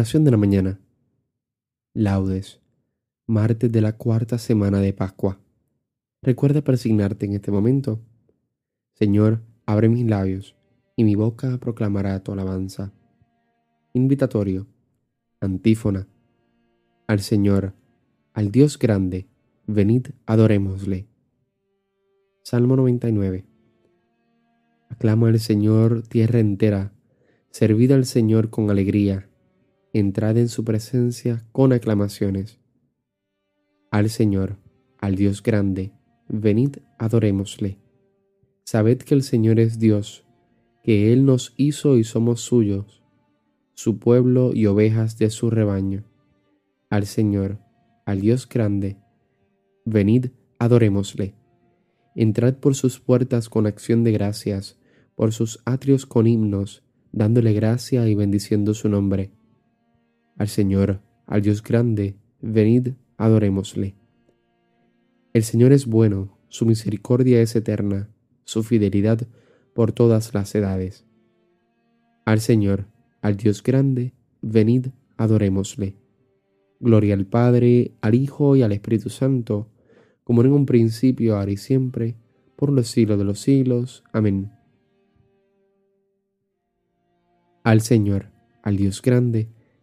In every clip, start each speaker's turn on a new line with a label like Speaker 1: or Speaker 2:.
Speaker 1: De la mañana. Laudes. Martes de la cuarta semana de Pascua. Recuerda persignarte en este momento. Señor, abre mis labios y mi boca proclamará tu alabanza. Invitatorio. Antífona. Al Señor, al Dios grande, venid, adorémosle. Salmo 99. Aclama al Señor tierra entera, servid al Señor con alegría entrad en su presencia con aclamaciones. Al Señor, al Dios grande, venid adorémosle. Sabed que el Señor es Dios, que Él nos hizo y somos suyos, su pueblo y ovejas de su rebaño. Al Señor, al Dios grande, venid adorémosle. Entrad por sus puertas con acción de gracias, por sus atrios con himnos, dándole gracia y bendiciendo su nombre al Señor, al Dios grande, venid, adorémosle. El Señor es bueno, su misericordia es eterna, su fidelidad por todas las edades. Al Señor, al Dios grande, venid, adorémosle. Gloria al Padre, al Hijo y al Espíritu Santo, como en un principio, ahora y siempre, por los siglos de los siglos. Amén. Al Señor, al Dios grande,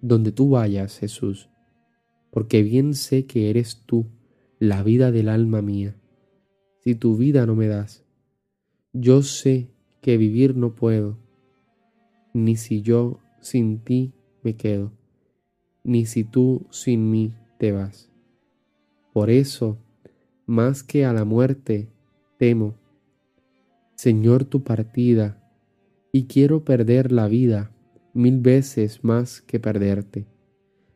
Speaker 1: donde tú vayas, Jesús, porque bien sé que eres tú la vida del alma mía. Si tu vida no me das, yo sé que vivir no puedo, ni si yo sin ti me quedo, ni si tú sin mí te vas. Por eso, más que a la muerte, temo, Señor, tu partida, y quiero perder la vida mil veces más que perderte,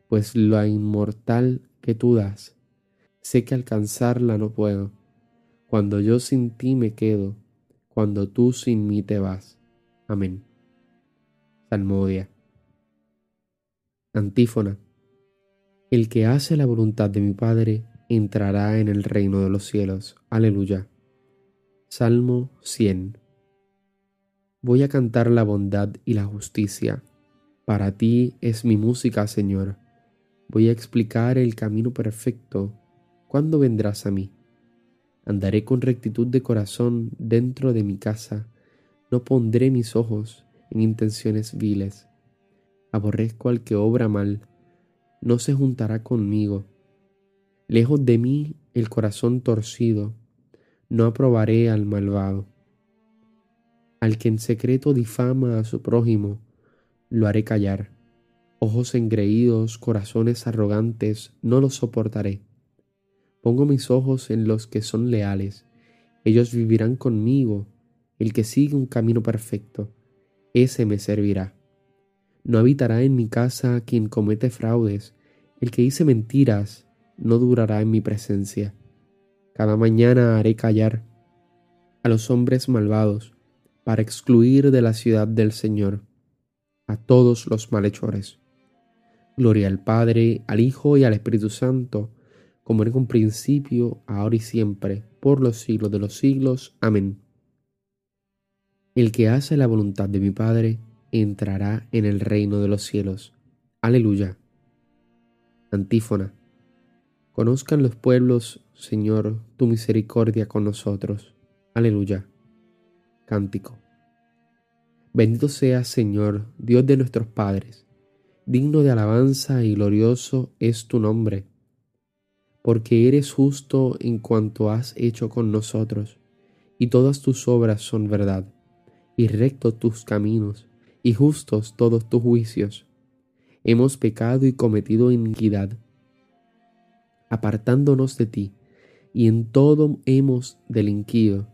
Speaker 1: pues la inmortal que tú das, sé que alcanzarla no puedo, cuando yo sin ti me quedo, cuando tú sin mí te vas. Amén. Salmodia. Antífona. El que hace la voluntad de mi Padre entrará en el reino de los cielos. Aleluya. Salmo 100. Voy a cantar la bondad y la justicia. Para ti es mi música, Señor. Voy a explicar el camino perfecto. ¿Cuándo vendrás a mí? Andaré con rectitud de corazón dentro de mi casa. No pondré mis ojos en intenciones viles. Aborrezco al que obra mal. No se juntará conmigo. Lejos de mí el corazón torcido. No aprobaré al malvado. Al que en secreto difama a su prójimo, lo haré callar. Ojos engreídos, corazones arrogantes, no los soportaré. Pongo mis ojos en los que son leales. Ellos vivirán conmigo. El que sigue un camino perfecto, ese me servirá. No habitará en mi casa quien comete fraudes. El que dice mentiras no durará en mi presencia. Cada mañana haré callar a los hombres malvados para excluir de la ciudad del Señor a todos los malhechores. Gloria al Padre, al Hijo y al Espíritu Santo, como en un principio, ahora y siempre, por los siglos de los siglos. Amén. El que hace la voluntad de mi Padre entrará en el reino de los cielos. Aleluya. Antífona. Conozcan los pueblos, Señor, tu misericordia con nosotros. Aleluya. Cántico. Bendito seas, Señor, Dios de nuestros padres, digno de alabanza y glorioso es tu nombre, porque eres justo en cuanto has hecho con nosotros, y todas tus obras son verdad, y rectos tus caminos, y justos todos tus juicios. Hemos pecado y cometido iniquidad, apartándonos de ti, y en todo hemos delinquido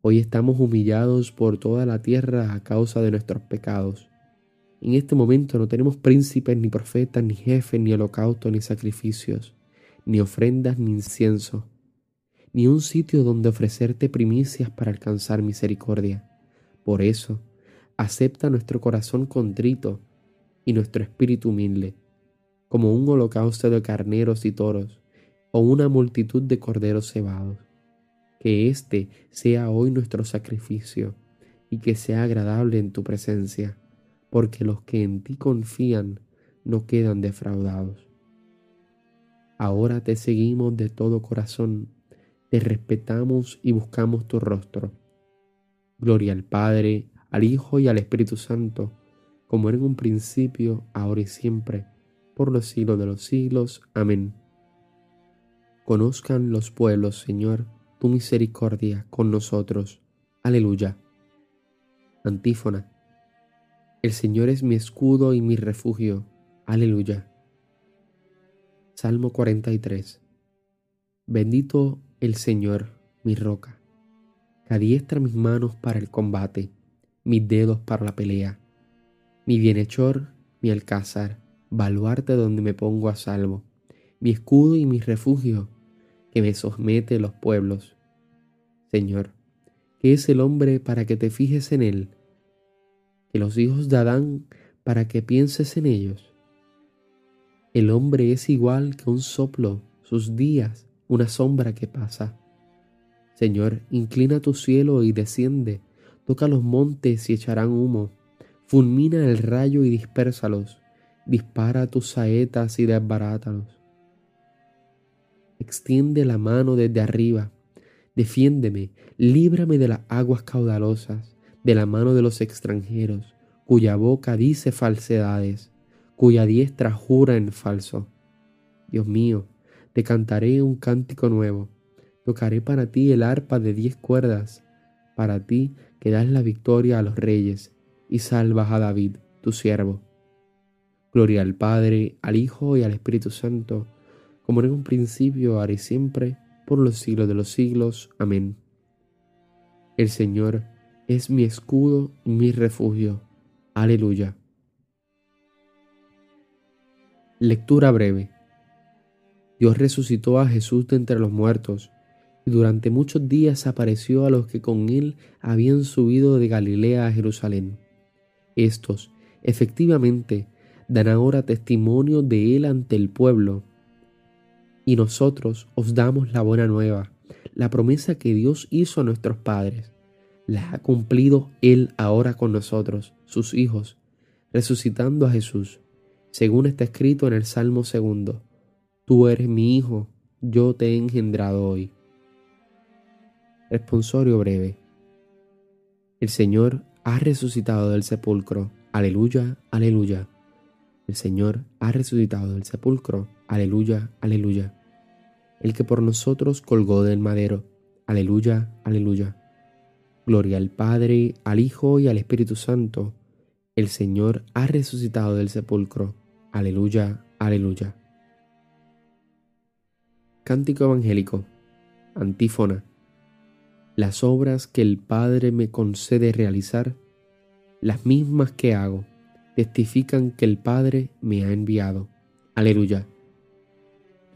Speaker 1: Hoy estamos humillados por toda la tierra a causa de nuestros pecados. En este momento no tenemos príncipes, ni profetas, ni jefes, ni holocaustos, ni sacrificios, ni ofrendas, ni incienso, ni un sitio donde ofrecerte primicias para alcanzar misericordia. Por eso, acepta nuestro corazón contrito y nuestro espíritu humilde, como un holocausto de carneros y toros, o una multitud de corderos cebados. Que este sea hoy nuestro sacrificio y que sea agradable en tu presencia porque los que en ti confían no quedan defraudados. Ahora te seguimos de todo corazón, te respetamos y buscamos tu rostro. Gloria al Padre, al Hijo y al Espíritu Santo, como era en un principio, ahora y siempre, por los siglos de los siglos. Amén. Conozcan los pueblos, Señor, tu misericordia con nosotros. Aleluya. Antífona. El Señor es mi escudo y mi refugio. Aleluya. Salmo 43. Bendito el Señor, mi roca, que adiestra mis manos para el combate, mis dedos para la pelea, mi bienhechor, mi alcázar, baluarte donde me pongo a salvo, mi escudo y mi refugio, que me somete los pueblos. Señor, ¿qué es el hombre para que te fijes en él? que los hijos de Adán para que pienses en ellos. El hombre es igual que un soplo, sus días, una sombra que pasa. Señor, inclina tu cielo y desciende, toca los montes y echarán humo, fulmina el rayo y dispérsalos, dispara tus saetas y desbarátalos. Extiende la mano desde arriba, defiéndeme, líbrame de las aguas caudalosas de la mano de los extranjeros, cuya boca dice falsedades, cuya diestra jura en falso. Dios mío, te cantaré un cántico nuevo, tocaré para ti el arpa de diez cuerdas, para ti que das la victoria a los reyes y salvas a David, tu siervo. Gloria al Padre, al Hijo y al Espíritu Santo, como en un principio, ahora y siempre, por los siglos de los siglos. Amén. El Señor es mi escudo mi refugio. Aleluya. Lectura breve. Dios resucitó a Jesús de entre los muertos y durante muchos días apareció a los que con él habían subido de Galilea a Jerusalén. Estos, efectivamente, dan ahora testimonio de él ante el pueblo. Y nosotros os damos la buena nueva, la promesa que Dios hizo a nuestros padres la ha cumplido Él ahora con nosotros, sus hijos, resucitando a Jesús, según está escrito en el Salmo segundo. Tú eres mi hijo, yo te he engendrado hoy. Responsorio breve. El Señor ha resucitado del sepulcro. Aleluya, aleluya. El Señor ha resucitado del sepulcro. Aleluya, aleluya. El que por nosotros colgó del madero. Aleluya, aleluya. Gloria al Padre, al Hijo y al Espíritu Santo. El Señor ha resucitado del sepulcro. Aleluya, aleluya. Cántico Evangélico. Antífona. Las obras que el Padre me concede realizar, las mismas que hago, testifican que el Padre me ha enviado. Aleluya.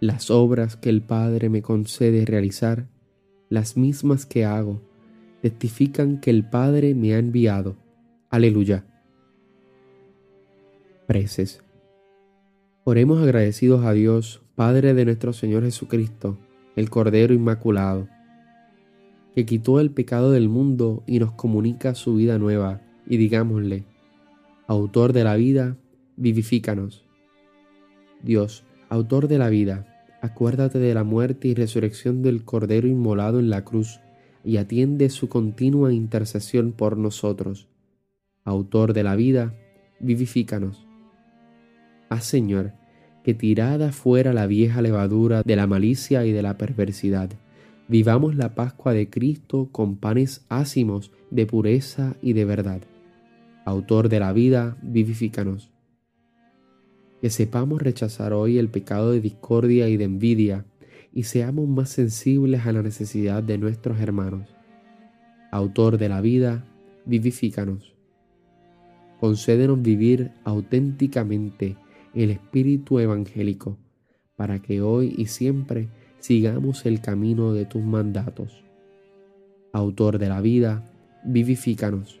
Speaker 1: Las obras que el Padre me concede realizar, las mismas que hago, testifican que el Padre me ha enviado. Aleluya. Preces. Oremos agradecidos a Dios, Padre de nuestro Señor Jesucristo, el Cordero Inmaculado que quitó el pecado del mundo y nos comunica su vida nueva, y digámosle, Autor de la vida, vivifícanos. Dios, Autor de la vida, acuérdate de la muerte y resurrección del Cordero inmolado en la cruz, y atiende su continua intercesión por nosotros. Autor de la vida, vivifícanos. Haz, Señor, que tirada fuera la vieja levadura de la malicia y de la perversidad, Vivamos la Pascua de Cristo con panes ácimos de pureza y de verdad. Autor de la vida, vivifícanos. Que sepamos rechazar hoy el pecado de discordia y de envidia y seamos más sensibles a la necesidad de nuestros hermanos. Autor de la vida, vivifícanos. Concédenos vivir auténticamente el espíritu evangélico, para que hoy y siempre sigamos el camino de tus mandatos. Autor de la vida, vivifícanos.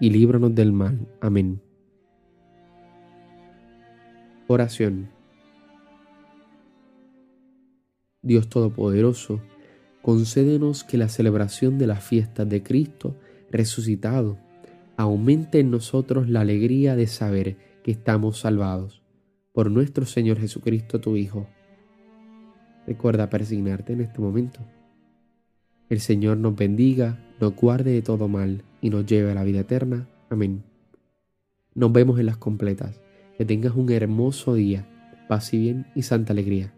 Speaker 1: y líbranos del mal. Amén. Oración. Dios Todopoderoso, concédenos que la celebración de las fiestas de Cristo resucitado aumente en nosotros la alegría de saber que estamos salvados. Por nuestro Señor Jesucristo, tu Hijo Recuerda persignarte en este momento. El Señor nos bendiga, nos guarde de todo mal y nos lleve a la vida eterna. Amén. Nos vemos en las completas. Que tengas un hermoso día, paz y bien y santa alegría.